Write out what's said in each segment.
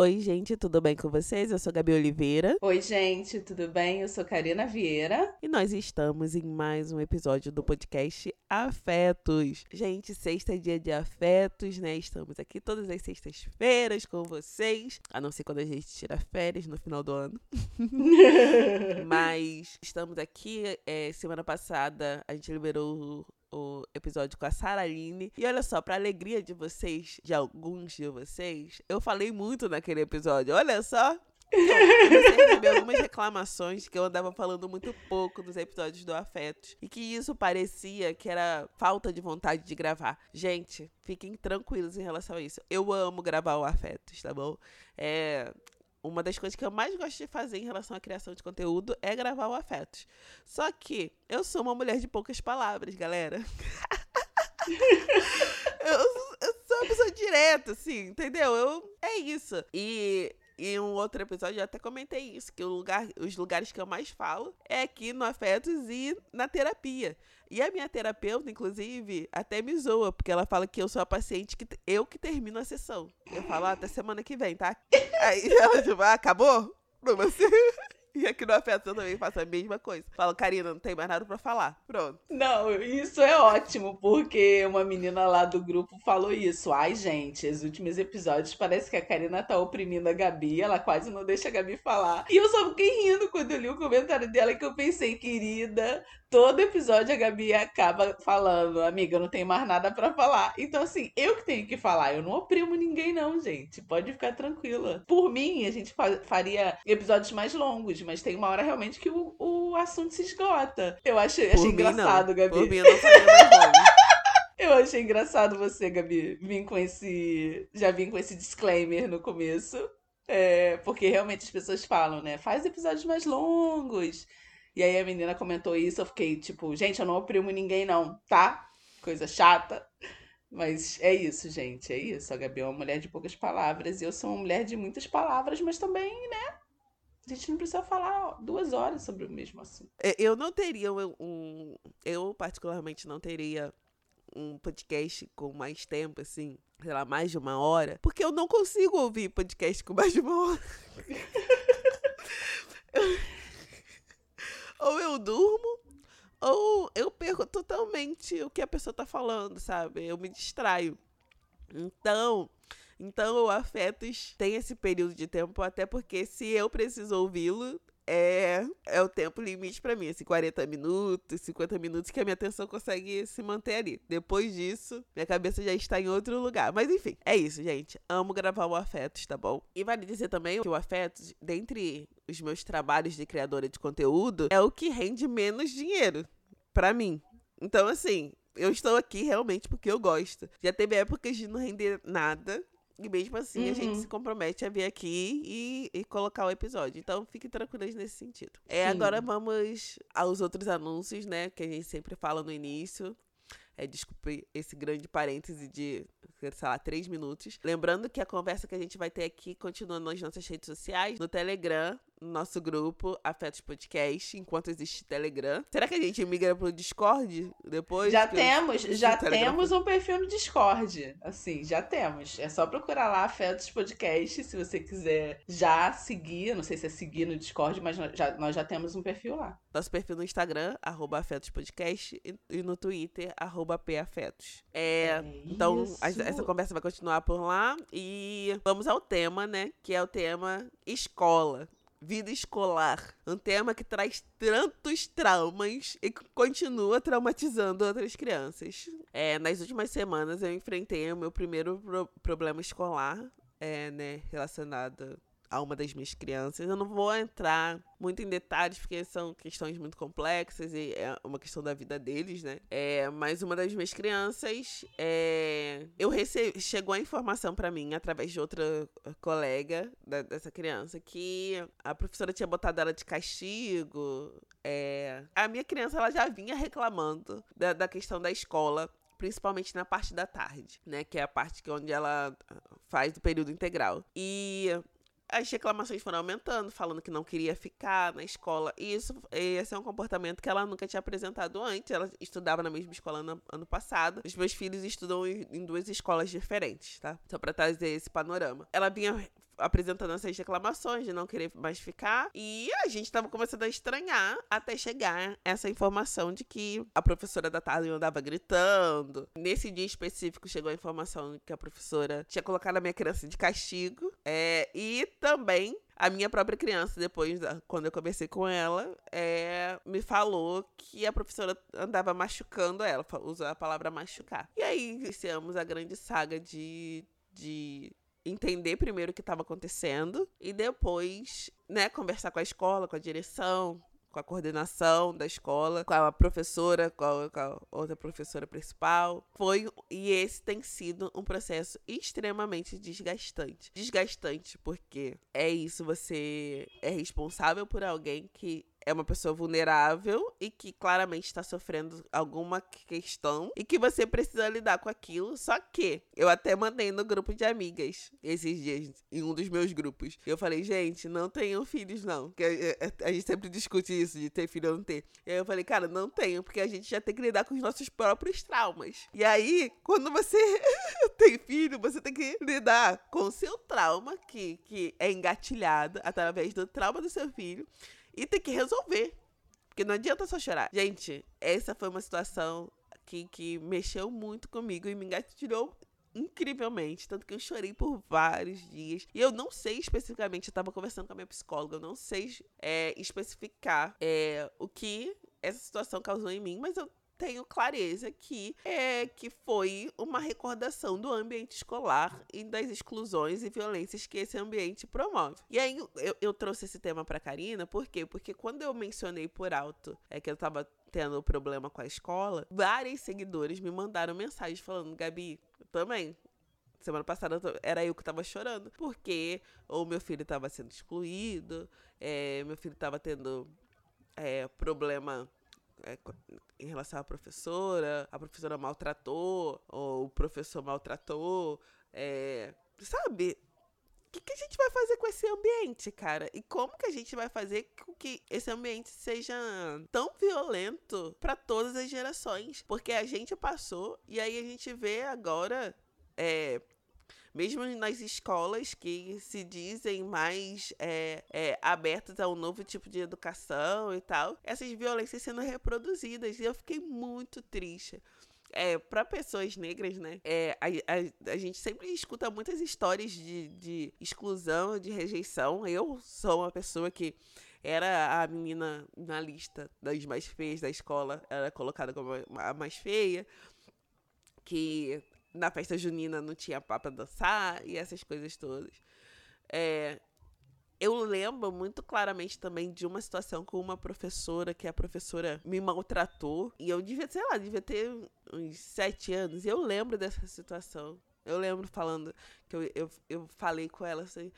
Oi, gente, tudo bem com vocês? Eu sou Gabi Oliveira. Oi, gente, tudo bem? Eu sou Karina Vieira. E nós estamos em mais um episódio do podcast Afetos. Gente, sexta é dia de afetos, né? Estamos aqui todas as sextas-feiras com vocês. A não ser quando a gente tira férias no final do ano. Mas estamos aqui. É, semana passada a gente liberou o episódio com a Saraline. E olha só, pra alegria de vocês, de alguns de vocês, eu falei muito naquele episódio. Olha só. Então, eu recebi algumas reclamações que eu andava falando muito pouco nos episódios do Afetos. E que isso parecia que era falta de vontade de gravar. Gente, fiquem tranquilos em relação a isso. Eu amo gravar o Afetos, tá bom? É, uma das coisas que eu mais gosto de fazer em relação à criação de conteúdo é gravar o afetos. Só que eu sou uma mulher de poucas palavras, galera. eu, eu, sou uma pessoa direta, assim, entendeu? Eu, é isso. E em um outro episódio eu até comentei isso, que lugar, os lugares que eu mais falo é aqui no Afetos e na terapia. E a minha terapeuta, inclusive, até me zoa, porque ela fala que eu sou a paciente que eu que termino a sessão. Eu falo, ah, até semana que vem, tá? Aí ela tipo, ah, acabou? Não, você... E aqui no Afeto eu também faço a mesma coisa. Falo, Karina, não tem mais nada pra falar. Pronto. Não, isso é ótimo, porque uma menina lá do grupo falou isso. Ai, gente, os últimos episódios parece que a Karina tá oprimindo a Gabi, ela quase não deixa a Gabi falar. E eu só fiquei rindo quando eu li o comentário dela que eu pensei, querida, todo episódio a Gabi acaba falando, amiga, não tenho mais nada para falar. Então, assim, eu que tenho que falar, eu não oprimo ninguém, não, gente. Pode ficar tranquila. Por mim, a gente faria episódios mais longos, mas tem uma hora realmente que o, o assunto se esgota. Eu achei, achei engraçado, não. Gabi. Por mim, eu não faria mais Eu achei engraçado você, Gabi, vir com esse. Já vim com esse disclaimer no começo. É, porque realmente as pessoas falam, né? Faz episódios mais longos. E aí a menina comentou isso, eu fiquei tipo, gente, eu não oprimo ninguém não, tá? Coisa chata. Mas é isso, gente, é isso. A Gabi é uma mulher de poucas palavras e eu sou uma mulher de muitas palavras, mas também, né? A gente não precisa falar duas horas sobre o mesmo assunto. É, eu não teria um, um. Eu, particularmente, não teria um podcast com mais tempo, assim, sei lá, mais de uma hora, porque eu não consigo ouvir podcast com mais de uma hora. ou eu durmo, ou eu perco totalmente o que a pessoa tá falando, sabe? Eu me distraio. Então, então o Afetos tem esse período de tempo, até porque se eu preciso ouvi-lo, é, é o tempo limite para mim, assim, 40 minutos, 50 minutos que a minha atenção consegue se manter ali. Depois disso, minha cabeça já está em outro lugar. Mas enfim, é isso, gente. Amo gravar o Afetos, tá bom? E vale dizer também que o Afetos, dentre os meus trabalhos de criadora de conteúdo, é o que rende menos dinheiro para mim. Então, assim, eu estou aqui realmente porque eu gosto. Já teve épocas de não render nada. E mesmo assim, uhum. a gente uhum. se compromete a vir aqui e, e colocar o episódio. Então, fiquem tranquilas nesse sentido. É, agora vamos aos outros anúncios, né? Que a gente sempre fala no início. É, desculpe esse grande parêntese de, sei lá, três minutos. Lembrando que a conversa que a gente vai ter aqui continua nas nossas redes sociais, no Telegram, no nosso grupo Afetos Podcast, enquanto existe Telegram. Será que a gente migra pro Discord depois? Já temos, já temos um perfil no Discord. Assim, já temos. É só procurar lá Afetos Podcast, se você quiser já seguir. Não sei se é seguir no Discord, mas nós já, nós já temos um perfil lá. Nosso perfil no Instagram, arroba Afetos Podcast, e no Twitter, arroba PAfetos. É, é então, a, essa conversa vai continuar por lá. E vamos ao tema, né? Que é o tema escola vida escolar. Um tema que traz tantos traumas e que continua traumatizando outras crianças. É, nas últimas semanas eu enfrentei o meu primeiro pro problema escolar, é, né, relacionado a uma das minhas crianças. Eu não vou entrar muito em detalhes, porque são questões muito complexas e é uma questão da vida deles, né? É, mas uma das minhas crianças, é, eu recebi, chegou a informação para mim através de outra colega da, dessa criança que a professora tinha botado ela de castigo. É, a minha criança ela já vinha reclamando da, da questão da escola principalmente na parte da tarde, né? Que é a parte que onde ela faz o período integral. E as reclamações foram aumentando, falando que não queria ficar na escola. E isso esse é um comportamento que ela nunca tinha apresentado antes. Ela estudava na mesma escola no ano passado. Os meus filhos estudam em duas escolas diferentes, tá? Só para trazer esse panorama. Ela vinha apresentando essas reclamações de não querer mais ficar. E a gente tava começando a estranhar até chegar essa informação de que a professora da tarde andava gritando. Nesse dia específico chegou a informação que a professora tinha colocado a minha criança de castigo. É, e também a minha própria criança, depois, quando eu conversei com ela, é, me falou que a professora andava machucando ela, usou a palavra machucar. E aí iniciamos a grande saga de, de entender primeiro o que estava acontecendo e depois, né, conversar com a escola, com a direção, com a coordenação da escola, com a professora, com a, com a, outra professora principal. Foi e esse tem sido um processo extremamente desgastante. Desgastante porque é isso, você é responsável por alguém que é uma pessoa vulnerável e que claramente está sofrendo alguma questão e que você precisa lidar com aquilo. Só que eu até mandei no grupo de amigas esses dias, em um dos meus grupos. Eu falei, gente, não tenham filhos, não. Porque a, a, a gente sempre discute isso, de ter filho ou não ter. E aí eu falei, cara, não tenho, porque a gente já tem que lidar com os nossos próprios traumas. E aí, quando você tem filho, você tem que lidar com o seu trauma, que, que é engatilhado através do trauma do seu filho e tem que resolver. Porque não adianta só chorar. Gente, essa foi uma situação que, que mexeu muito comigo e me engatilhou incrivelmente. Tanto que eu chorei por vários dias. E eu não sei especificamente, eu tava conversando com a minha psicóloga, eu não sei é, especificar é, o que essa situação causou em mim, mas eu tenho clareza que é que foi uma recordação do ambiente escolar e das exclusões e violências que esse ambiente promove. E aí eu, eu trouxe esse tema para Karina, por quê? Porque quando eu mencionei por alto é que eu tava tendo problema com a escola, vários seguidores me mandaram mensagens falando: "Gabi, eu também Semana passada era eu que tava chorando, porque ou meu filho tava sendo excluído, é, meu filho tava tendo é, problema em relação à professora, a professora maltratou, ou o professor maltratou, é, sabe? O que, que, a gente vai fazer com esse ambiente, cara? E como que a gente vai fazer com que esse ambiente seja tão violento para todas as gerações? Porque a gente passou e aí a gente vê agora é, mesmo nas escolas que se dizem mais é, é, abertas a um novo tipo de educação e tal, essas violências sendo reproduzidas. E eu fiquei muito triste. É, para pessoas negras, né? É, a, a, a, gente sempre escuta muitas histórias de, de exclusão, de rejeição. Eu sou uma pessoa que era a menina na lista das mais feias da escola, era colocada como a mais feia, que na festa junina não tinha pá pra dançar e essas coisas todas. É, eu lembro muito claramente também de uma situação com uma professora que a professora me maltratou. E eu devia, sei lá, devia ter uns sete anos. E eu lembro dessa situação. Eu lembro falando que eu, eu, eu falei com ela assim,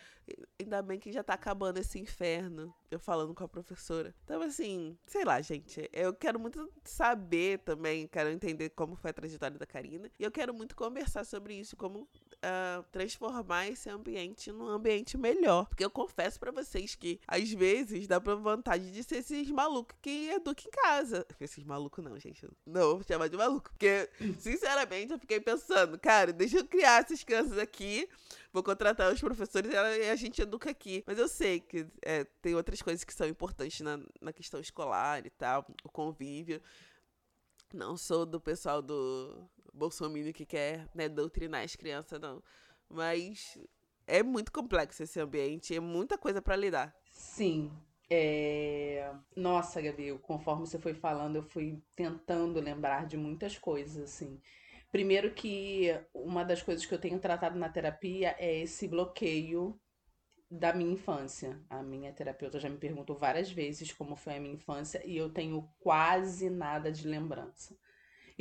ainda bem que já tá acabando esse inferno. Eu falando com a professora. Então, assim, sei lá, gente. Eu quero muito saber também, quero entender como foi a trajetória da Karina. E eu quero muito conversar sobre isso, como uh, transformar esse ambiente num ambiente melhor. Porque eu confesso para vocês que, às vezes, dá pra vontade de ser esses malucos que educam em casa. Esses malucos não, gente. Não, vou chamar de maluco. Porque, sinceramente, eu fiquei pensando, cara, deixa eu criar essas crianças aqui vou contratar os professores e a, gente educa aqui. Mas eu sei que é, tem outras coisas que são importantes na, na questão escolar e tal, o convívio. Não sou do pessoal do Bolsonaro que quer né, doutrinar as crianças, não. Mas é muito complexo esse ambiente, é muita coisa para lidar. Sim. É... Nossa, Gabi, conforme você foi falando, eu fui tentando lembrar de muitas coisas, assim. Primeiro que uma das coisas que eu tenho tratado na terapia é esse bloqueio da minha infância. A minha terapeuta já me perguntou várias vezes como foi a minha infância e eu tenho quase nada de lembrança.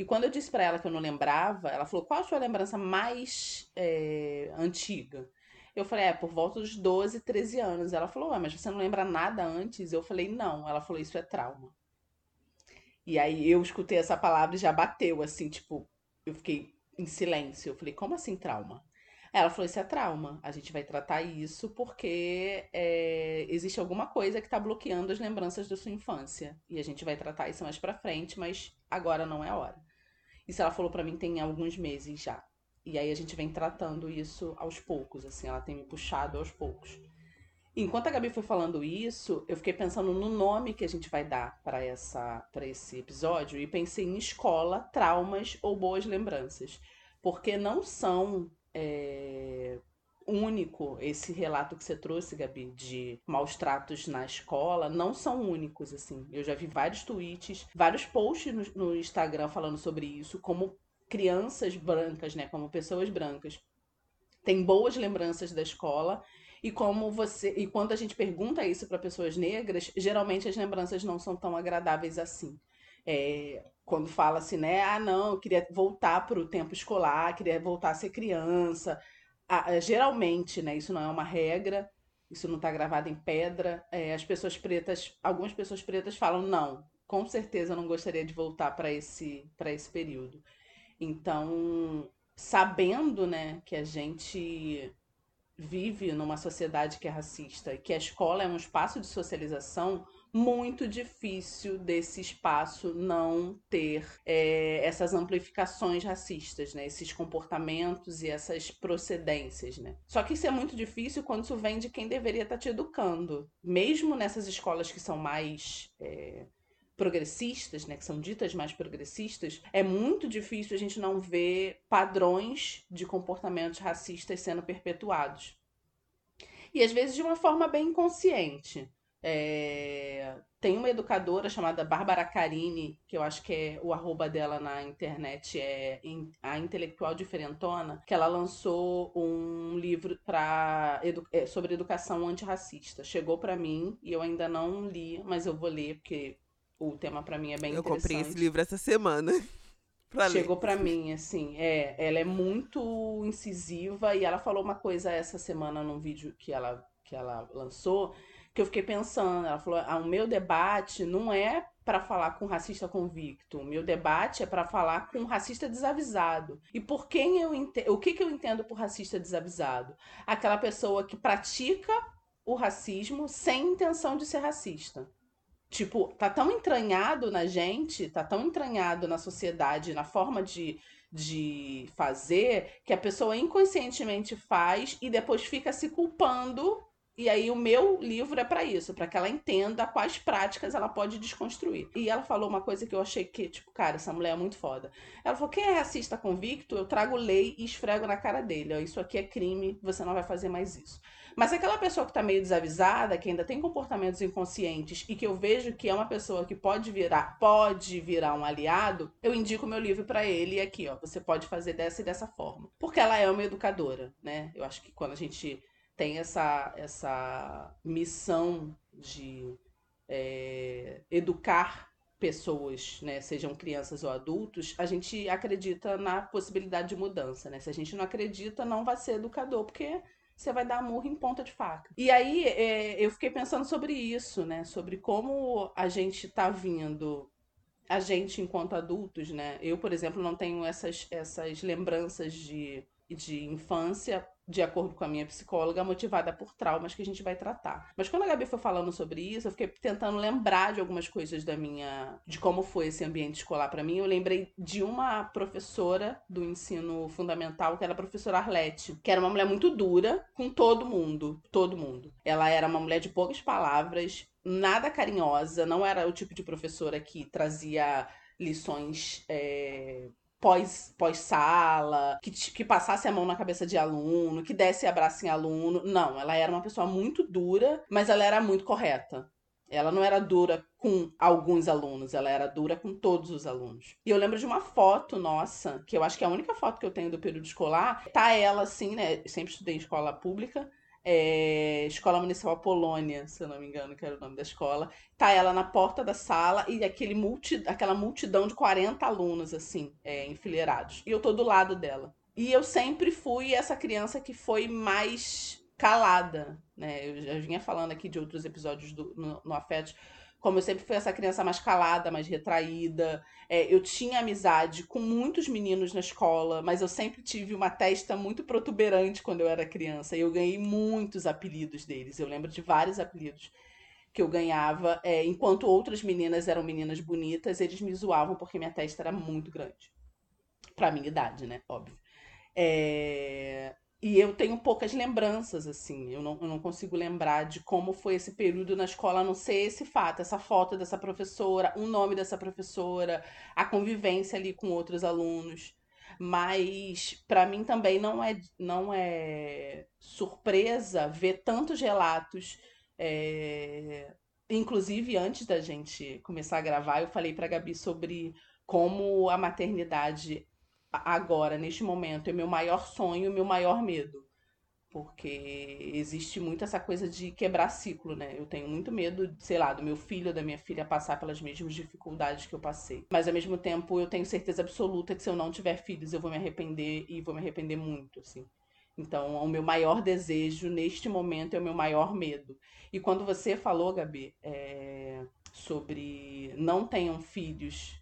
E quando eu disse para ela que eu não lembrava, ela falou: qual a sua lembrança mais é, antiga? Eu falei: é, por volta dos 12, 13 anos. Ela falou: mas você não lembra nada antes? Eu falei: não. Ela falou: isso é trauma. E aí eu escutei essa palavra e já bateu, assim, tipo, eu fiquei em silêncio. Eu falei, como assim trauma? Ela falou, isso é trauma. A gente vai tratar isso porque é, existe alguma coisa que está bloqueando as lembranças da sua infância. E a gente vai tratar isso mais pra frente, mas agora não é a hora. Isso ela falou para mim tem alguns meses já. E aí a gente vem tratando isso aos poucos, assim, ela tem me puxado aos poucos. Enquanto a Gabi foi falando isso, eu fiquei pensando no nome que a gente vai dar para essa para esse episódio e pensei em escola, traumas ou boas lembranças, porque não são é, único esse relato que você trouxe, Gabi, de maus tratos na escola, não são únicos assim. Eu já vi vários tweets, vários posts no, no Instagram falando sobre isso, como crianças brancas, né, como pessoas brancas, têm boas lembranças da escola e como você. E quando a gente pergunta isso para pessoas negras, geralmente as lembranças não são tão agradáveis assim. É, quando fala assim, né? Ah, não, eu queria voltar para o tempo escolar, queria voltar a ser criança. Geralmente, né? Isso não é uma regra, isso não está gravado em pedra. É, as pessoas pretas, algumas pessoas pretas falam, não, com certeza eu não gostaria de voltar para esse, esse período. Então, sabendo, né, que a gente vive numa sociedade que é racista e que a escola é um espaço de socialização, muito difícil desse espaço não ter é, essas amplificações racistas, né? Esses comportamentos e essas procedências, né? Só que isso é muito difícil quando isso vem de quem deveria estar te educando. Mesmo nessas escolas que são mais... É, progressistas, né, que são ditas mais progressistas, é muito difícil a gente não ver padrões de comportamentos racistas sendo perpetuados. E às vezes de uma forma bem inconsciente. É... Tem uma educadora chamada Bárbara Carini, que eu acho que é o arroba dela na internet é a intelectual diferentona, que ela lançou um livro para edu... É, sobre educação antirracista. Chegou para mim e eu ainda não li, mas eu vou ler porque o tema para mim é bem eu interessante. Eu comprei esse livro essa semana. Pra Chegou para mim, assim, é, ela é muito incisiva e ela falou uma coisa essa semana num vídeo que ela, que ela lançou, que eu fiquei pensando. Ela falou: ah, o meu debate não é para falar com racista convicto, o meu debate é para falar com racista desavisado. E por quem eu entendo, o que, que eu entendo por racista desavisado? Aquela pessoa que pratica o racismo sem intenção de ser racista. Tipo, tá tão entranhado na gente, tá tão entranhado na sociedade, na forma de, de fazer, que a pessoa inconscientemente faz e depois fica se culpando. E aí o meu livro é para isso, para que ela entenda quais práticas ela pode desconstruir. E ela falou uma coisa que eu achei que, tipo, cara, essa mulher é muito foda. Ela falou: quem é racista convicto, eu trago lei e esfrego na cara dele. Ó, isso aqui é crime, você não vai fazer mais isso. Mas aquela pessoa que está meio desavisada, que ainda tem comportamentos inconscientes e que eu vejo que é uma pessoa que pode virar, pode virar um aliado, eu indico meu livro para ele e aqui, ó, você pode fazer dessa e dessa forma. Porque ela é uma educadora, né? Eu acho que quando a gente tem essa, essa missão de é, educar pessoas, né, sejam crianças ou adultos, a gente acredita na possibilidade de mudança, né? Se a gente não acredita, não vai ser educador, porque você vai dar murro em ponta de faca. E aí é, eu fiquei pensando sobre isso, né? Sobre como a gente tá vindo, a gente enquanto adultos, né? Eu, por exemplo, não tenho essas, essas lembranças de, de infância de acordo com a minha psicóloga, motivada por traumas que a gente vai tratar. Mas quando a Gabi foi falando sobre isso, eu fiquei tentando lembrar de algumas coisas da minha. de como foi esse ambiente escolar para mim. Eu lembrei de uma professora do ensino fundamental, que era a professora Arlete, que era uma mulher muito dura com todo mundo. Todo mundo. Ela era uma mulher de poucas palavras, nada carinhosa, não era o tipo de professora que trazia lições é, pós, pós-sala, que, que passasse a mão na cabeça de aluno, que desse abraço em aluno. Não, ela era uma pessoa muito dura, mas ela era muito correta. Ela não era dura com alguns alunos, ela era dura com todos os alunos. E eu lembro de uma foto nossa, que eu acho que é a única foto que eu tenho do período escolar, tá ela assim, né? Sempre estudei em escola pública, é, Escola Municipal Polônia, se eu não me engano, que era o nome da escola. Tá ela na porta da sala e aquele multi, aquela multidão de 40 alunos, assim, é, enfileirados. E eu tô do lado dela. E eu sempre fui essa criança que foi mais calada, né? Eu já vinha falando aqui de outros episódios do, no, no Afetos como eu sempre fui essa criança mais calada, mais retraída, é, eu tinha amizade com muitos meninos na escola, mas eu sempre tive uma testa muito protuberante quando eu era criança. E eu ganhei muitos apelidos deles. Eu lembro de vários apelidos que eu ganhava. É, enquanto outras meninas eram meninas bonitas, eles me zoavam porque minha testa era muito grande. Pra minha idade, né? Óbvio. É... E eu tenho poucas lembranças, assim. Eu não, eu não consigo lembrar de como foi esse período na escola, a não ser esse fato, essa foto dessa professora, o nome dessa professora, a convivência ali com outros alunos. Mas para mim também não é, não é surpresa ver tantos relatos. É... Inclusive, antes da gente começar a gravar, eu falei para Gabi sobre como a maternidade agora, neste momento, é meu maior sonho, meu maior medo. Porque existe muito essa coisa de quebrar ciclo, né? Eu tenho muito medo, sei lá, do meu filho ou da minha filha passar pelas mesmas dificuldades que eu passei. Mas ao mesmo tempo, eu tenho certeza absoluta que se eu não tiver filhos, eu vou me arrepender e vou me arrepender muito, assim. Então, o meu maior desejo neste momento é o meu maior medo. E quando você falou, Gabi, é, sobre não tenham filhos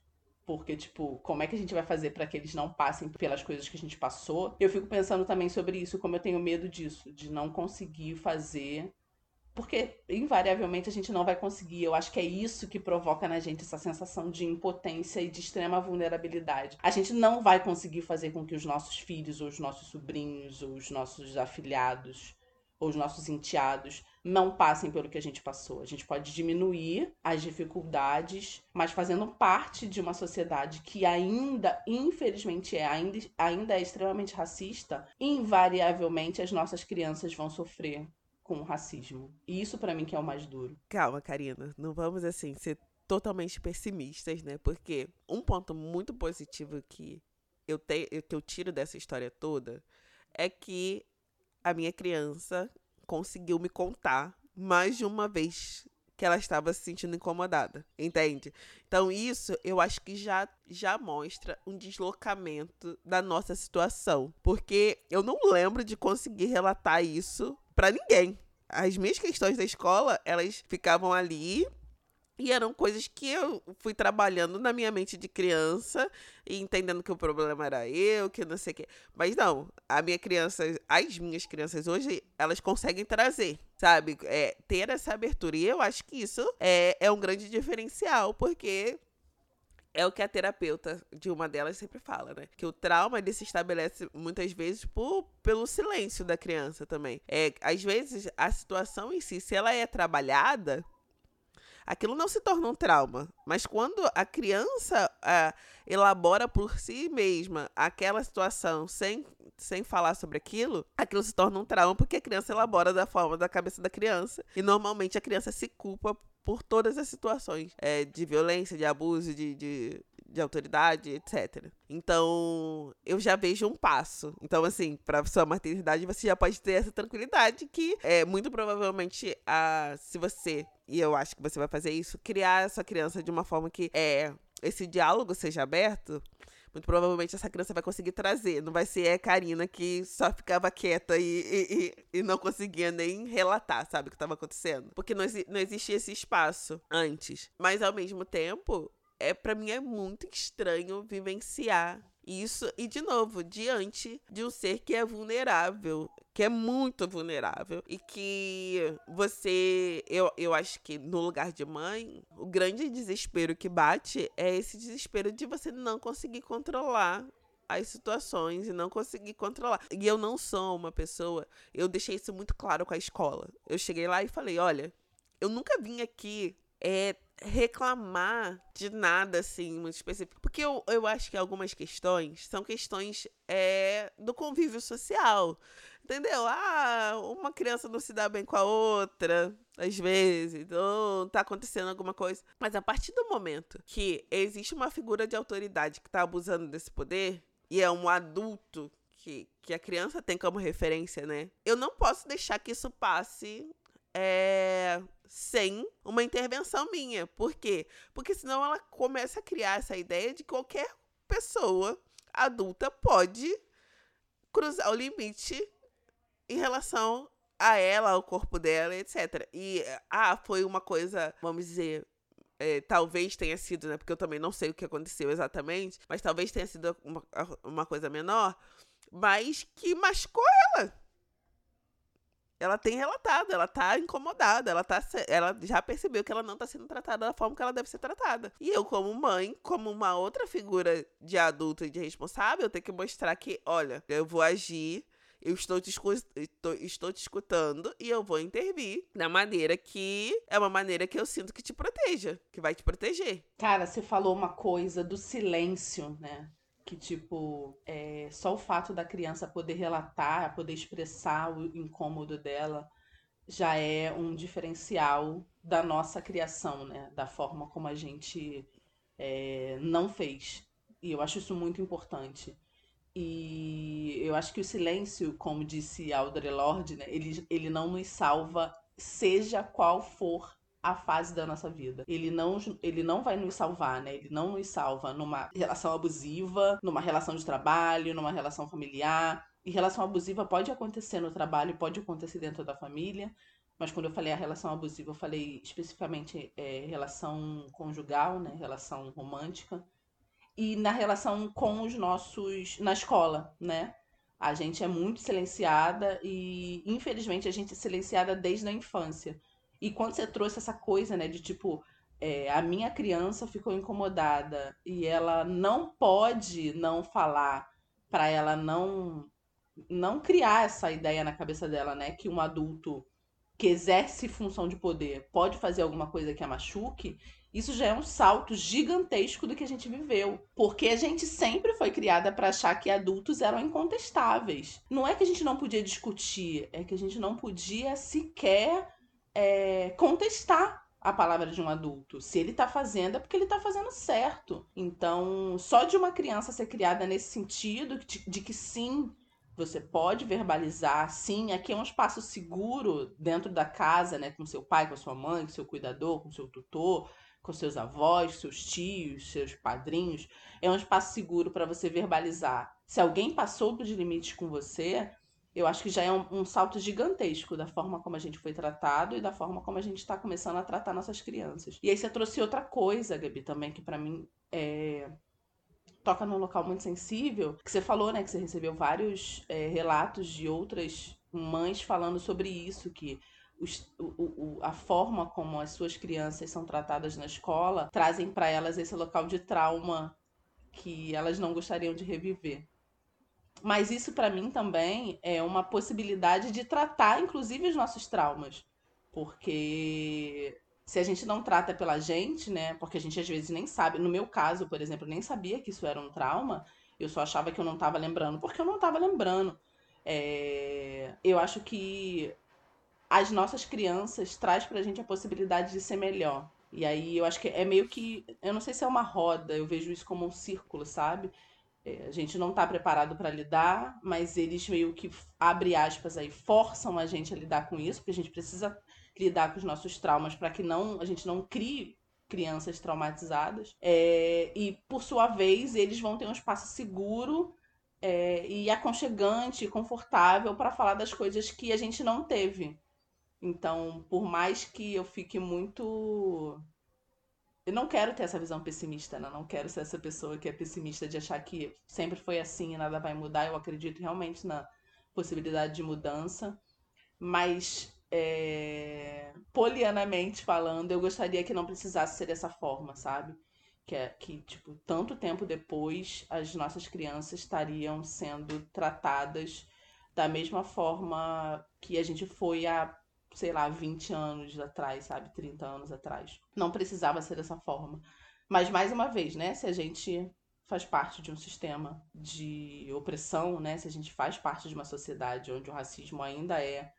porque, tipo, como é que a gente vai fazer para que eles não passem pelas coisas que a gente passou? Eu fico pensando também sobre isso, como eu tenho medo disso, de não conseguir fazer. Porque, invariavelmente, a gente não vai conseguir. Eu acho que é isso que provoca na gente essa sensação de impotência e de extrema vulnerabilidade. A gente não vai conseguir fazer com que os nossos filhos, ou os nossos sobrinhos, ou os nossos afilhados, ou os nossos enteados não passem pelo que a gente passou. A gente pode diminuir as dificuldades, mas fazendo parte de uma sociedade que ainda, infelizmente, é ainda, ainda é extremamente racista, invariavelmente as nossas crianças vão sofrer com o racismo. E isso para mim que é o mais duro. Calma, Karina, não vamos assim ser totalmente pessimistas, né? Porque um ponto muito positivo que eu tenho, que eu tiro dessa história toda é que a minha criança conseguiu me contar mais de uma vez que ela estava se sentindo incomodada, entende? Então isso eu acho que já já mostra um deslocamento da nossa situação, porque eu não lembro de conseguir relatar isso para ninguém. As minhas questões da escola, elas ficavam ali e eram coisas que eu fui trabalhando na minha mente de criança e entendendo que o problema era eu, que não sei o quê. Mas não, a minha criança, as minhas crianças hoje, elas conseguem trazer, sabe? É, ter essa abertura. E eu acho que isso é, é um grande diferencial, porque é o que a terapeuta de uma delas sempre fala, né? Que o trauma ele se estabelece muitas vezes por, pelo silêncio da criança também. É, às vezes a situação em si, se ela é trabalhada, aquilo não se torna um trauma. Mas quando a criança elabora por si mesma aquela situação sem, sem falar sobre aquilo, aquilo se torna um trauma porque a criança elabora da forma da cabeça da criança. E normalmente a criança se culpa por todas as situações é, de violência, de abuso, de, de, de autoridade, etc. Então, eu já vejo um passo. Então, assim, para sua maternidade, você já pode ter essa tranquilidade que é muito provavelmente a se você, e eu acho que você vai fazer isso, criar essa criança de uma forma que é esse diálogo seja aberto, muito provavelmente essa criança vai conseguir trazer. Não vai ser a Karina que só ficava quieta e, e, e não conseguia nem relatar, sabe, o que estava acontecendo. Porque não, não existia esse espaço antes. Mas ao mesmo tempo, é para mim é muito estranho vivenciar isso e de novo diante de um ser que é vulnerável que é muito vulnerável e que você eu, eu acho que no lugar de mãe o grande desespero que bate é esse desespero de você não conseguir controlar as situações e não conseguir controlar. E eu não sou uma pessoa, eu deixei isso muito claro com a escola. Eu cheguei lá e falei: olha, eu nunca vim aqui é, reclamar de nada assim muito específico. Porque eu, eu acho que algumas questões são questões é, do convívio social. Entendeu? Ah, uma criança não se dá bem com a outra, às vezes, ou tá acontecendo alguma coisa. Mas a partir do momento que existe uma figura de autoridade que tá abusando desse poder, e é um adulto que, que a criança tem como referência, né? Eu não posso deixar que isso passe é, sem uma intervenção minha. Por quê? Porque senão ela começa a criar essa ideia de que qualquer pessoa adulta pode cruzar o limite em relação a ela, ao corpo dela, etc. E, ah, foi uma coisa, vamos dizer, é, talvez tenha sido, né? Porque eu também não sei o que aconteceu exatamente, mas talvez tenha sido uma, uma coisa menor, mas que machucou ela. Ela tem relatado, ela tá incomodada, ela tá ela já percebeu que ela não tá sendo tratada da forma que ela deve ser tratada. E eu como mãe, como uma outra figura de adulta e de responsável, eu tenho que mostrar que, olha, eu vou agir eu estou te, estou, estou te escutando e eu vou intervir da maneira que é uma maneira que eu sinto que te proteja, que vai te proteger. Cara, você falou uma coisa do silêncio, né? Que tipo é, só o fato da criança poder relatar, poder expressar o incômodo dela já é um diferencial da nossa criação, né? Da forma como a gente é, não fez. E eu acho isso muito importante. E eu acho que o silêncio, como disse Audre Lorde, né, ele, ele não nos salva, seja qual for a fase da nossa vida. Ele não, ele não vai nos salvar, né? Ele não nos salva numa relação abusiva, numa relação de trabalho, numa relação familiar. E relação abusiva pode acontecer no trabalho, pode acontecer dentro da família. Mas quando eu falei a relação abusiva, eu falei especificamente é, relação conjugal, né? Relação romântica e na relação com os nossos. na escola, né? A gente é muito silenciada e, infelizmente, a gente é silenciada desde a infância. E quando você trouxe essa coisa, né, de tipo, é, a minha criança ficou incomodada e ela não pode não falar para ela não não criar essa ideia na cabeça dela, né, que um adulto que exerce função de poder pode fazer alguma coisa que a machuque, isso já é um salto gigantesco do que a gente viveu. Porque a gente sempre foi criada para achar que adultos eram incontestáveis. Não é que a gente não podia discutir, é que a gente não podia sequer é, contestar a palavra de um adulto. Se ele tá fazendo, é porque ele tá fazendo certo. Então, só de uma criança ser criada nesse sentido, de, de que sim, você pode verbalizar, sim, aqui é um espaço seguro dentro da casa, né, com seu pai, com sua mãe, com seu cuidador, com seu tutor, com seus avós, seus tios, seus padrinhos, é um espaço seguro para você verbalizar. Se alguém passou dos limites com você, eu acho que já é um, um, salto gigantesco da forma como a gente foi tratado e da forma como a gente está começando a tratar nossas crianças. E aí você trouxe outra coisa, Gabi, também, que para mim é... toca num local muito sensível, que você falou, né, que você recebeu vários é, relatos de outras mães falando sobre isso, que os, o, o, a forma como as suas crianças são tratadas na escola trazem para elas esse local de trauma que elas não gostariam de reviver. Mas isso para mim também é uma possibilidade de tratar, inclusive, os nossos traumas. Porque se a gente não trata pela gente, né? Porque a gente às vezes nem sabe. No meu caso, por exemplo, nem sabia que isso era um trauma. Eu só achava que eu não estava lembrando, porque eu não estava lembrando. É... Eu acho que as nossas crianças traz pra gente a possibilidade de ser melhor. E aí eu acho que é meio que. Eu não sei se é uma roda, eu vejo isso como um círculo, sabe? É, a gente não tá preparado para lidar, mas eles meio que, abre aspas aí, forçam a gente a lidar com isso, porque a gente precisa lidar com os nossos traumas para que não a gente não crie crianças traumatizadas. É, e, por sua vez, eles vão ter um espaço seguro é, e aconchegante, confortável para falar das coisas que a gente não teve. Então, por mais que eu fique muito. Eu não quero ter essa visão pessimista, né? Não quero ser essa pessoa que é pessimista de achar que sempre foi assim e nada vai mudar. Eu acredito realmente na possibilidade de mudança. Mas, é... polianamente falando, eu gostaria que não precisasse ser dessa forma, sabe? Que, é, que, tipo, tanto tempo depois, as nossas crianças estariam sendo tratadas da mesma forma que a gente foi há sei lá, 20 anos atrás, sabe? 30 anos atrás. Não precisava ser dessa forma. Mas, mais uma vez, né? Se a gente faz parte de um sistema de opressão, né? Se a gente faz parte de uma sociedade onde o racismo ainda é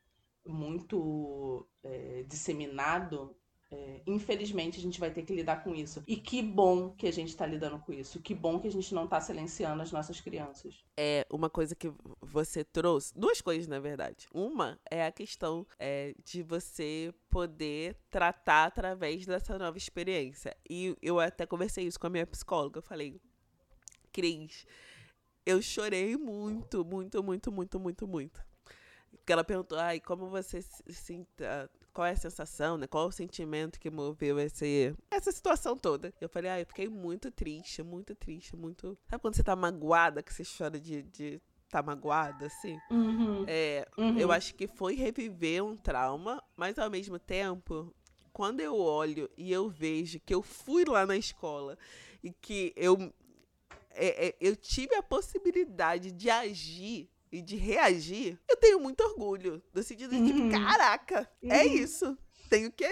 muito é, disseminado, é, infelizmente a gente vai ter que lidar com isso. E que bom que a gente está lidando com isso. Que bom que a gente não está silenciando as nossas crianças. É uma coisa que você trouxe. Duas coisas, na verdade. Uma é a questão é, de você poder tratar através dessa nova experiência. E eu até conversei isso com a minha psicóloga. Eu falei, Cris, eu chorei muito, muito, muito, muito, muito, muito. Porque ela perguntou, ai, como você se, se qual é a sensação, né? Qual é o sentimento que moveu esse, essa situação toda. Eu falei, ah, eu fiquei muito triste, muito triste, muito. Sabe quando você tá magoada, que você chora de, de tá magoada, assim. Uhum. É, Uhum. Eu acho que foi reviver um trauma, mas ao mesmo tempo, quando eu olho e eu vejo que eu fui lá na escola e que eu, é, é, eu tive a possibilidade de agir e de reagir, eu tenho muito orgulho. No sentido de, tipo, Uhum. caraca, é Uhum. isso. Tenho que.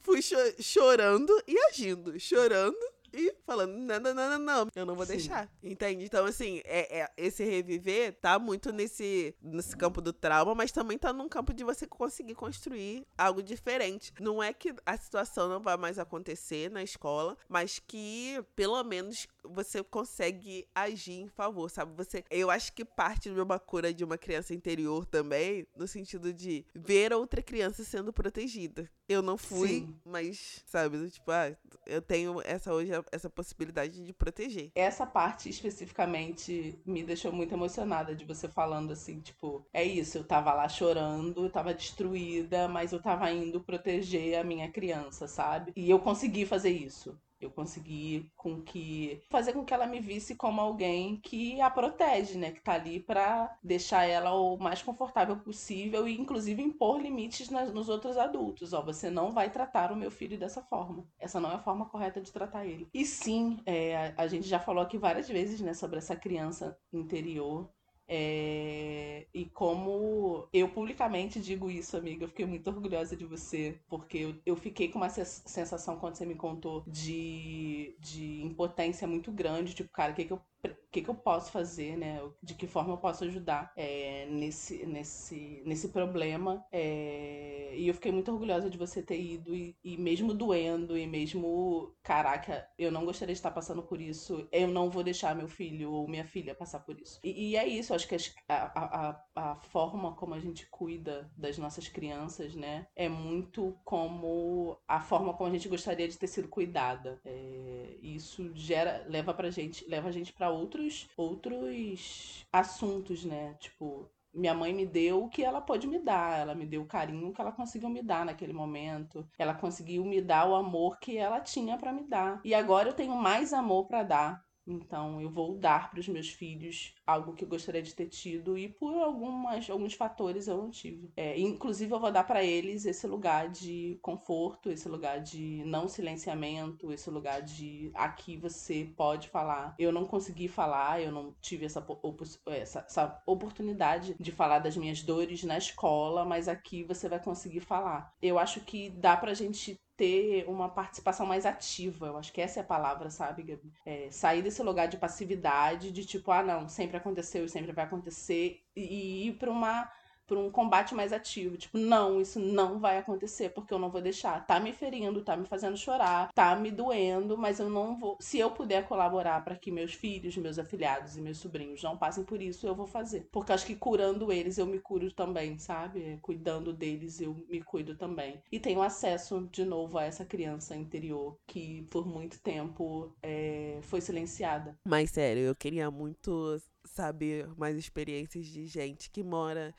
Fui cho- chorando e agindo. Chorando e falando, não, não, não, não, não, eu não vou Sim. deixar. Entende? Então, assim, é, é- esse reviver tá muito nesse, nesse campo do trauma, mas também tá num campo de você conseguir construir algo diferente. Não é que a situação não vai mais acontecer na escola, mas que pelo menos você consegue agir em favor, sabe? Você, eu acho que parte de uma cura de uma criança interior também, no sentido de ver outra criança sendo protegida. Eu não fui, Sim. mas, sabe, tipo, ah, eu tenho essa hoje essa possibilidade de proteger. Essa parte especificamente me deixou muito emocionada de você falando assim, tipo, é isso, eu tava lá chorando, eu tava destruída, mas eu tava indo proteger a minha criança, sabe? E eu consegui fazer isso. Eu consegui com que fazer com que ela me visse como alguém que a protege, né? Que tá ali pra deixar ela o mais confortável possível e inclusive impor limites nas- nos outros adultos. Ó, você não vai tratar o meu filho dessa forma. Essa não é a forma correta de tratar ele. E sim, é, a, a gente já falou aqui várias vezes, né, sobre essa criança interior. É, e como eu publicamente digo isso, amiga, eu fiquei muito orgulhosa de você, porque eu, eu fiquei com uma sens- sensação quando você me contou de, de impotência muito grande, tipo, cara, o que que eu, o que que eu posso fazer, né? De que forma eu posso ajudar é, nesse, nesse, nesse problema. É, e eu fiquei muito orgulhosa de você ter ido, e, e mesmo doendo, e mesmo, caraca, eu não gostaria de estar passando por isso, eu não vou deixar meu filho ou minha filha passar por isso. E, e é isso, acho que a, a, a forma como a gente cuida das nossas crianças, né, é muito como a forma como a gente gostaria de ter sido cuidada. É, isso gera, leva pra gente, leva a gente pra outros, outros assuntos, né, tipo minha mãe me deu o que ela pôde me dar. Ela me deu o carinho que ela conseguiu me dar naquele momento. Ela conseguiu me dar o amor que ela tinha pra me dar. E agora eu tenho mais amor pra dar. Então eu vou dar para os meus filhos algo que eu gostaria de ter tido e por algumas, alguns fatores eu não tive. É, inclusive eu vou dar para eles esse lugar de conforto, esse lugar de não silenciamento, esse lugar de aqui você pode falar. Eu não consegui falar, eu não tive essa, essa, essa oportunidade de falar das minhas dores na escola, mas aqui você vai conseguir falar. Eu acho que dá pra gente ter uma participação mais ativa. Eu acho que essa é a palavra, sabe, Gabi? É, sair desse lugar de passividade, de tipo, ah, não, sempre aconteceu e sempre vai acontecer, e, ir pra uma para um combate mais ativo, tipo, não, isso não vai acontecer porque eu não vou deixar. Tá me ferindo, tá me fazendo chorar, tá me doendo, mas eu não vou. Se eu puder colaborar para que meus filhos, meus afilhados e meus sobrinhos não passem por isso, eu vou fazer. Porque acho que curando eles eu me curo também, sabe? Cuidando deles eu me cuido também. E tenho acesso de novo a essa criança interior que por muito tempo é, foi silenciada. Mas sério, eu queria muito saber mais experiências de gente que mora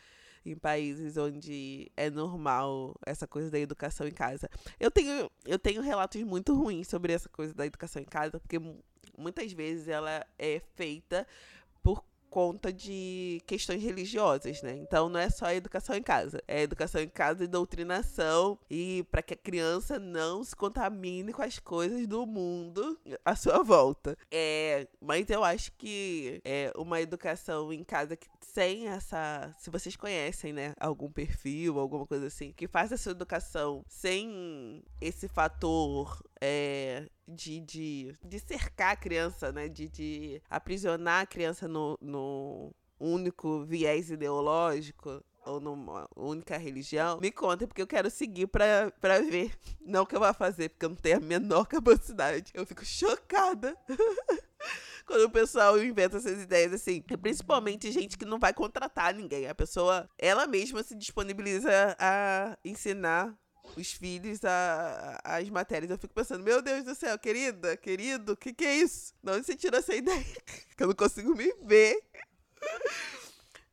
em países onde é normal essa coisa da educação em casa. Eu tenho, eu tenho relatos muito ruins sobre essa coisa da educação em casa, porque mu- muitas vezes ela é feita conta de questões religiosas, né? Então não é só a educação em casa, é educação em casa e doutrinação e para que a criança não se contamine com as coisas do mundo à sua volta. É, mas eu acho que é uma educação em casa que sem essa, se vocês conhecem, né, algum perfil, alguma coisa assim, que faz essa educação sem esse fator é, de, de, de cercar a criança, né? De, de aprisionar a criança no, no único viés ideológico ou numa única religião, me contem, porque eu quero seguir pra, pra ver. Não que eu vá fazer, porque eu não tenho a menor capacidade. Eu fico chocada. Quando o pessoal inventa essas ideias assim, principalmente gente que não vai contratar ninguém. A pessoa, ela mesma se disponibiliza a ensinar os filhos a, as matérias. Eu fico pensando, meu Deus do céu, querida, querido, o que, que é isso? De onde você tirou essa ideia? Que eu não consigo me ver.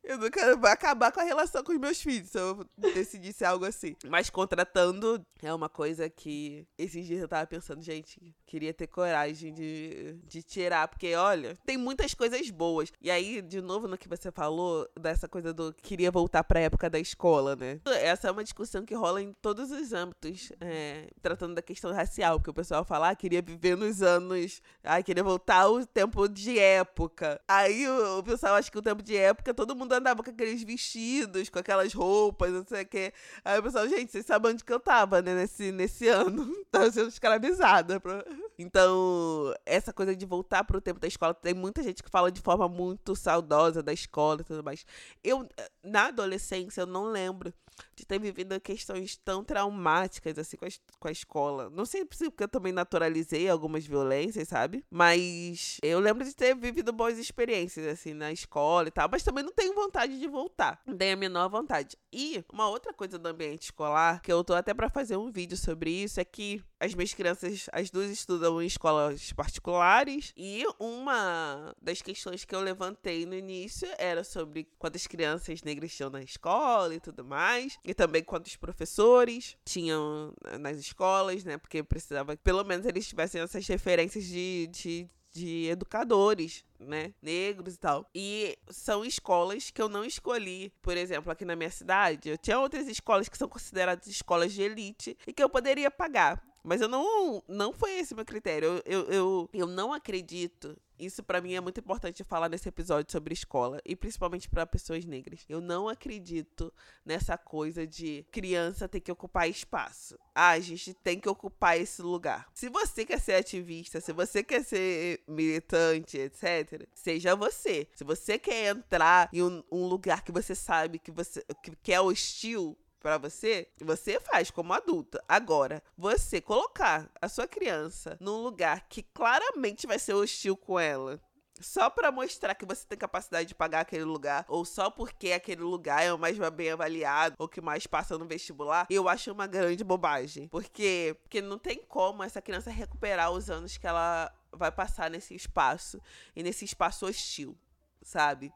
Eu não quero vai acabar com a relação com os meus filhos se eu decidisse algo assim. Mas contratando é uma coisa que esses dias eu tava pensando, gente, queria ter coragem de, de tirar, porque olha, tem muitas coisas boas. E aí, de novo, no que você falou, dessa coisa do queria voltar pra época da escola, né? Essa é uma discussão que rola em todos os âmbitos, é, tratando da questão racial, porque o pessoal fala, ah, queria viver nos anos, ah, queria voltar ao tempo de época. Aí o, pessoal acha que o tempo de época todo mundo andava com aqueles vestidos, com aquelas roupas, não sei o que. Aí o pessoal, gente, vocês sabem onde que eu tava, né, nesse, nesse ano. Tava sendo escravizada. Pra... Então, essa coisa de voltar pro tempo da escola, tem muita gente que fala de forma muito saudosa da escola e tudo mais. Eu, na adolescência, eu não lembro de ter vivido questões tão traumáticas assim com a, com a escola. Não sei se porque eu também naturalizei algumas violências, sabe? Mas eu lembro de ter vivido boas experiências assim na escola e tal, mas também não tenho vontade de voltar. Não tenho a menor vontade. E uma outra coisa do ambiente escolar, que eu tô até para fazer um vídeo sobre isso, é que as minhas crianças, as duas estudam em escolas particulares e uma das questões que eu levantei no início era sobre quantas crianças negras tinham na escola e tudo mais e também quantos professores tinham nas escolas, né? Porque precisava, pelo menos, eles tivessem essas referências de, de de educadores, né, negros e tal. E são escolas que eu não escolhi. Por exemplo, aqui na minha cidade, eu tinha outras escolas que são consideradas escolas de elite e que eu poderia pagar. Mas eu não. Não foi esse meu critério. Eu, eu, eu, eu não acredito. Isso para mim é muito importante falar nesse episódio sobre escola e principalmente para pessoas negras. Eu não acredito nessa coisa de criança ter que ocupar espaço. Ah, a gente tem que ocupar esse lugar. Se você quer ser ativista, se você quer ser militante, etc, seja você. Se você quer entrar em um, um lugar que você sabe que você que, que é hostil, para você, você faz como adulta. Agora, você colocar a sua criança num lugar que claramente vai ser hostil com ela, só para mostrar que você tem capacidade de pagar aquele lugar, ou só porque aquele lugar é o mais bem avaliado, ou que mais passa no vestibular, eu acho uma grande bobagem. Porque, porque não tem como essa criança recuperar os anos que ela vai passar nesse espaço, e nesse espaço hostil, sabe?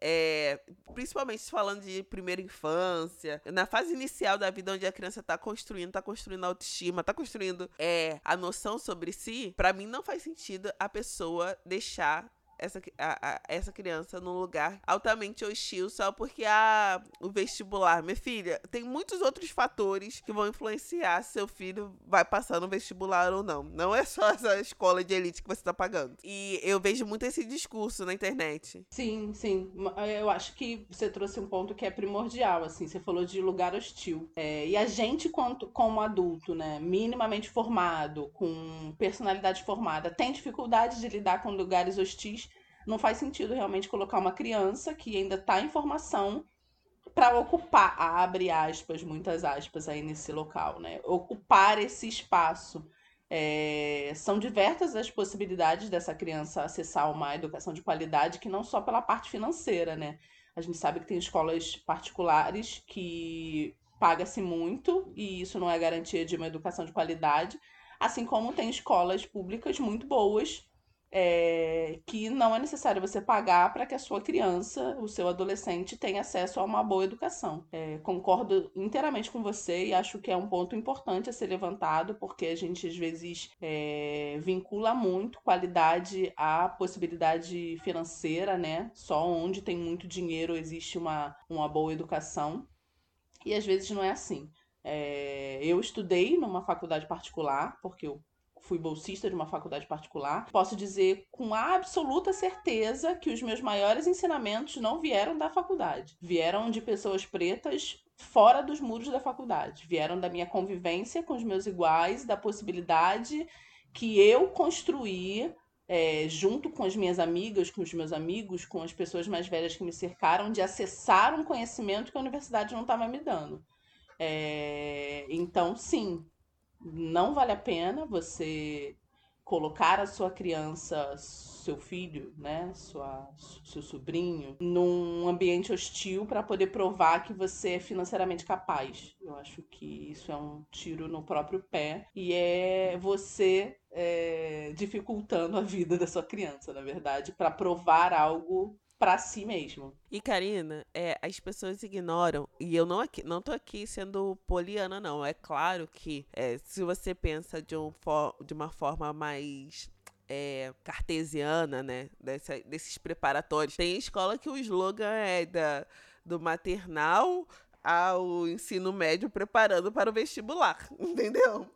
É, principalmente falando de primeira infância, na fase inicial da vida onde a criança tá construindo, tá construindo autoestima, tá construindo é, a noção sobre si, para mim não faz sentido a pessoa deixar essa, a, a, essa criança num lugar altamente hostil só porque a, o vestibular. Minha filha, tem muitos outros fatores que vão influenciar se seu filho vai passar no vestibular ou não. Não é só essa escola de elite que você tá pagando. E eu vejo muito esse discurso na internet. Sim, sim. Eu acho que você trouxe um ponto que é primordial, assim. Você falou de lugar hostil. É, e a gente, quanto, como adulto, né, minimamente formado, com personalidade formada, tem dificuldade de lidar com lugares hostis não faz sentido realmente colocar uma criança que ainda está em formação para ocupar, abre aspas, muitas aspas aí nesse local, né? Ocupar esse espaço. É, são diversas as possibilidades dessa criança acessar uma educação de qualidade, que não só pela parte financeira, né? A gente sabe que tem escolas particulares que paga-se muito e isso não é garantia de uma educação de qualidade, assim como tem escolas públicas muito boas é, que não é necessário você pagar para que a sua criança, o seu adolescente, tenha acesso a uma boa educação. É, concordo inteiramente com você e acho que é um ponto importante a ser levantado, porque a gente às vezes é, vincula muito qualidade à possibilidade financeira, né? Só onde tem muito dinheiro existe uma, uma boa educação. E às vezes não é assim. É, eu estudei numa faculdade particular, porque eu fui bolsista de uma faculdade particular, posso dizer com absoluta certeza que os meus maiores ensinamentos não vieram da faculdade. Vieram de pessoas pretas fora dos muros da faculdade. Vieram da minha convivência com os meus iguais, da possibilidade que eu construí é, junto com as minhas amigas, com os meus amigos, com as pessoas mais velhas que me cercaram, de acessar um conhecimento que a universidade não estava me dando. É, então, sim, não vale a pena você colocar a sua criança, seu filho, né, sua, seu sobrinho, num ambiente hostil para poder provar que você é financeiramente capaz. Eu acho que isso é um tiro no próprio pé e é você é, dificultando a vida da sua criança, na verdade, para provar algo para si mesmo. E Karina, é, as pessoas ignoram, e eu não aqui, não tô aqui sendo poliana não, é claro que é, se você pensa de, um de uma forma mais é, cartesiana, né? Dessa, desses preparatórios. Tem escola que o slogan é da, do maternal ao ensino médio preparando para o vestibular, entendeu?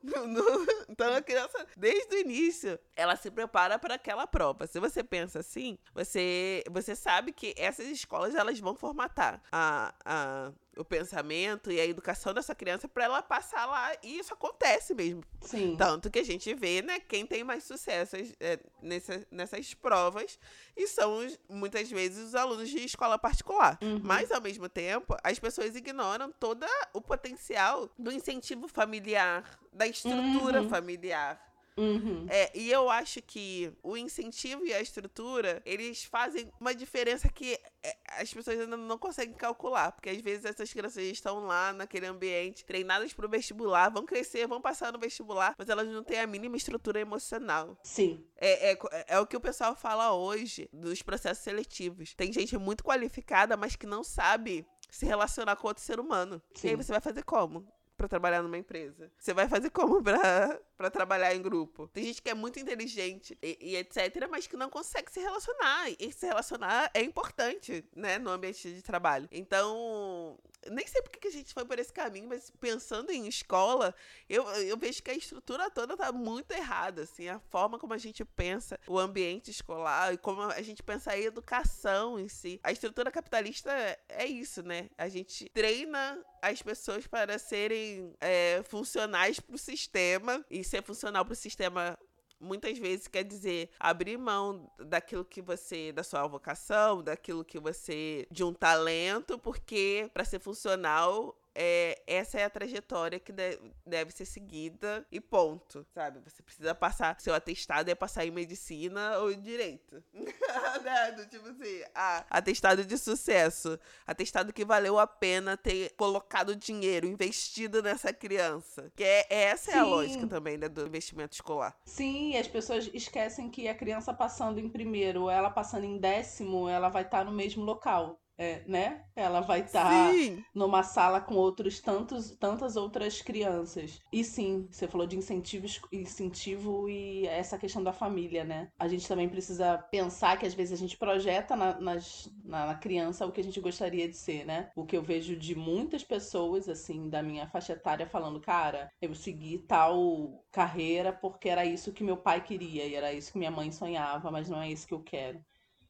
Então a criança, desde o início, ela se prepara para aquela prova. Se você pensa assim, você, você sabe que essas escolas elas vão formatar a, a o pensamento e a educação dessa criança para ela passar lá. E isso acontece mesmo. Sim. Tanto que a gente vê, né, quem tem mais sucesso é, nessa, nessas provas e são muitas vezes os alunos de escola particular. Uhum. Mas, ao mesmo tempo, as pessoas ignoram todo o potencial do incentivo familiar, da estrutura uhum. familiar. Uhum. É, e eu acho que o incentivo e a estrutura, eles fazem uma diferença que é, as pessoas ainda não conseguem calcular. Porque às vezes essas crianças estão lá naquele ambiente, treinadas para o vestibular, vão crescer, vão passar no vestibular, mas elas não têm a mínima estrutura emocional. Sim. É, é, é o que o pessoal fala hoje dos processos seletivos. Tem gente muito qualificada, mas que não sabe se relacionar com outro ser humano. Sim. E aí você vai fazer como? Para trabalhar numa empresa? Você vai fazer como pra, pra trabalhar em grupo? Tem gente que é muito inteligente e, e, etc., mas que não consegue se relacionar. E se relacionar é importante, né, no ambiente de trabalho. Então, nem sei porque que a gente foi por esse caminho, mas pensando em escola, eu, eu vejo que a estrutura toda tá muito errada, assim, a forma como a gente pensa o ambiente escolar e como a gente pensa a educação em si. A estrutura capitalista é isso, né? A gente treina as pessoas para serem é, funcionais para o sistema. E ser funcional para o sistema muitas vezes quer dizer abrir mão daquilo que você, da sua vocação, daquilo que você, de um talento, porque para ser funcional é, essa é a trajetória que deve, deve ser seguida e ponto, sabe? Você precisa passar, seu atestado é passar em medicina ou em direito. né? Tipo assim, ah, atestado de sucesso, atestado que valeu a pena ter colocado dinheiro, investido nessa criança. Que é, essa Sim. é a lógica também né, do investimento escolar. Sim, as pessoas esquecem que a criança passando em primeiro, ela passando em décimo, ela vai estar no mesmo local é, né? Ela vai estar tá numa sala com outros tantos, tantas outras crianças. E sim, você falou de incentivos, incentivo e essa questão da família, né? A gente também precisa pensar que às vezes a gente projeta na, nas, na, criança o que a gente gostaria de ser, né? O que eu vejo de muitas pessoas, assim, da minha faixa etária falando, cara, eu segui tal carreira porque era isso que meu pai queria e era isso que minha mãe sonhava, mas não é isso que eu quero.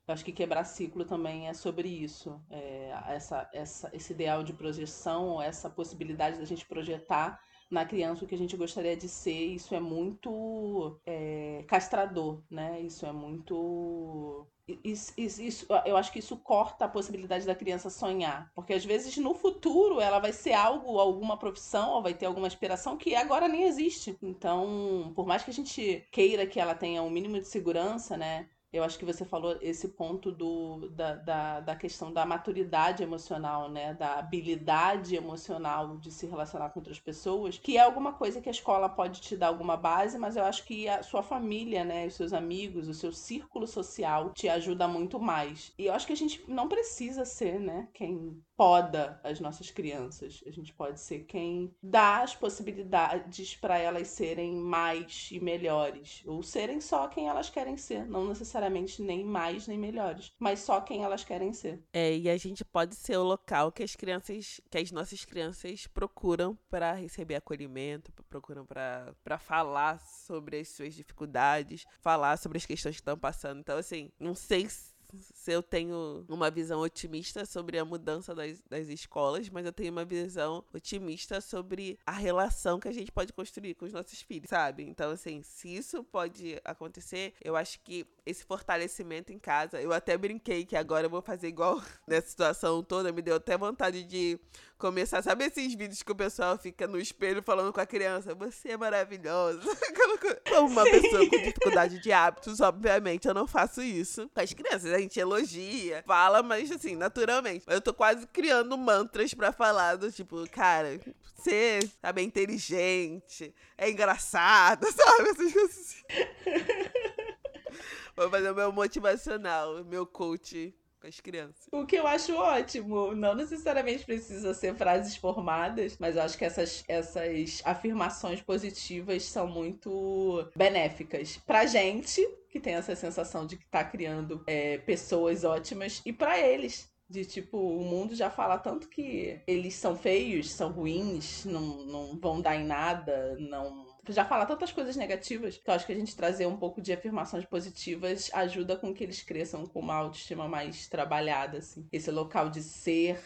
Eu acho que quebrar ciclo também é sobre isso. É, essa, essa, esse ideal de projeção, essa possibilidade da gente projetar na criança o que a gente gostaria de ser, isso é muito é, castrador, né? Isso é muito. Isso, isso, isso, eu acho que isso corta a possibilidade da criança sonhar. Porque às vezes no futuro ela vai ser algo, alguma profissão, ou vai ter alguma aspiração que agora nem existe. Então, por mais que a gente queira que ela tenha um mínimo de segurança, né? Eu acho que você falou esse ponto do, da, da, da, questão da maturidade emocional, né? Da habilidade emocional de se relacionar com outras pessoas, que é alguma coisa que a escola pode te dar alguma base, mas eu acho que a sua família, né? Os seus amigos, o seu círculo social te ajuda muito mais. E eu acho que a gente não precisa ser, né? Quem poda as nossas crianças. A gente pode ser quem dá as possibilidades para elas serem mais e melhores, ou serem só quem elas querem ser, não necessariamente nem mais nem melhores, mas só quem elas querem ser. É, e a gente pode ser o local que as crianças, que as nossas crianças procuram para receber acolhimento, procuram para falar sobre as suas dificuldades, falar sobre as questões que estão passando. Então, assim, não sei se se eu tenho uma visão otimista sobre a mudança das, das escolas, mas eu tenho uma visão otimista sobre a relação que a gente pode construir com os nossos filhos, sabe? Então, assim, se isso pode acontecer, eu acho que esse fortalecimento em casa, eu até brinquei que agora eu vou fazer igual nessa situação toda, me deu até vontade de começar, sabe esses vídeos que o pessoal fica no espelho falando com a criança, você é maravilhosa. Como uma pessoa com dificuldade de hábitos, obviamente, eu não faço isso com as crianças. A gente elogia, fala, mas assim, naturalmente. Eu tô quase criando mantras para falar do tipo, cara, você é bem inteligente, é engraçado, sabe? Essas coisas assim. Vou fazer o meu motivacional, meu coach com as crianças. O que eu acho ótimo. Não necessariamente precisa ser frases formadas, mas eu acho que essas, essas afirmações positivas são muito benéficas pra gente, que tem essa sensação de que tá criando é, pessoas ótimas, e para eles, de tipo, o mundo já fala tanto que eles são feios, são ruins, não, não vão dar em nada, não já fala tantas coisas negativas eu acho que a gente trazer um pouco de afirmações positivas ajuda com que eles cresçam com uma autoestima mais trabalhada, assim. Esse local de ser,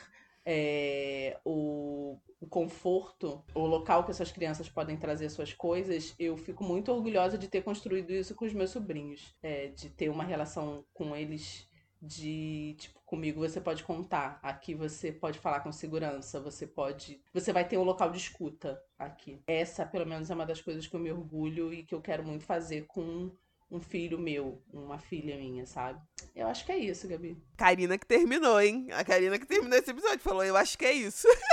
é, o, o, conforto, o local que essas crianças podem trazer suas coisas, eu fico muito orgulhosa de ter construído isso com os meus sobrinhos, é, de ter uma relação com eles de tipo comigo você pode contar. Aqui você pode falar com segurança você pode você vai ter um local de escuta aqui. Essa pelo menos é uma das coisas que eu me orgulho e que eu quero muito fazer com um filho meu uma filha minha sabe? Eu acho que é isso Gabi. Karina que terminou hein? A Karina que terminou esse episódio falou eu acho que é isso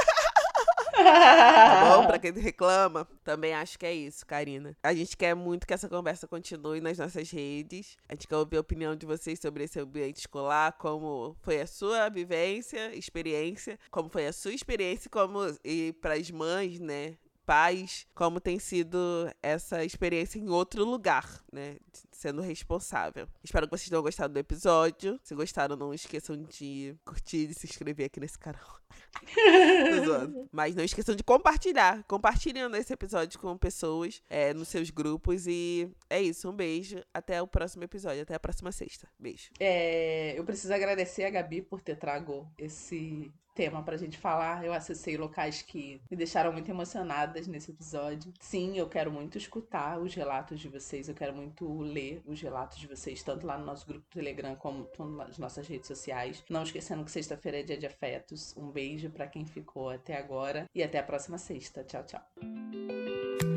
tá bom? Pra quem reclama, também acho que é isso, Karina. A gente quer muito que essa conversa continue nas nossas redes. A gente quer ouvir a opinião de vocês sobre esse ambiente escolar, como foi a sua vivência, experiência, como foi a sua experiência, como e para as mães, né? pais, como tem sido essa experiência em outro lugar, né? Sendo responsável. Espero que vocês tenham gostado do episódio. Se gostaram, não esqueçam de curtir e se inscrever aqui nesse canal. Mas não esqueçam de compartilhar. Compartilhando esse episódio com pessoas é, nos seus grupos. E é isso. Um beijo. Até o próximo episódio. Até a próxima sexta. Beijo. É, eu preciso agradecer a Gabi por ter trago esse tema pra gente falar. Eu acessei locais que me deixaram muito emocionadas nesse episódio. Sim, eu quero muito escutar os relatos de vocês, eu quero muito os relatos de vocês, tanto lá no nosso grupo do Telegram como nas nossas redes sociais. Não esquecendo que sexta-feira é dia de afetos. Um beijo para quem ficou até agora e até a próxima sexta. Tchau, tchau.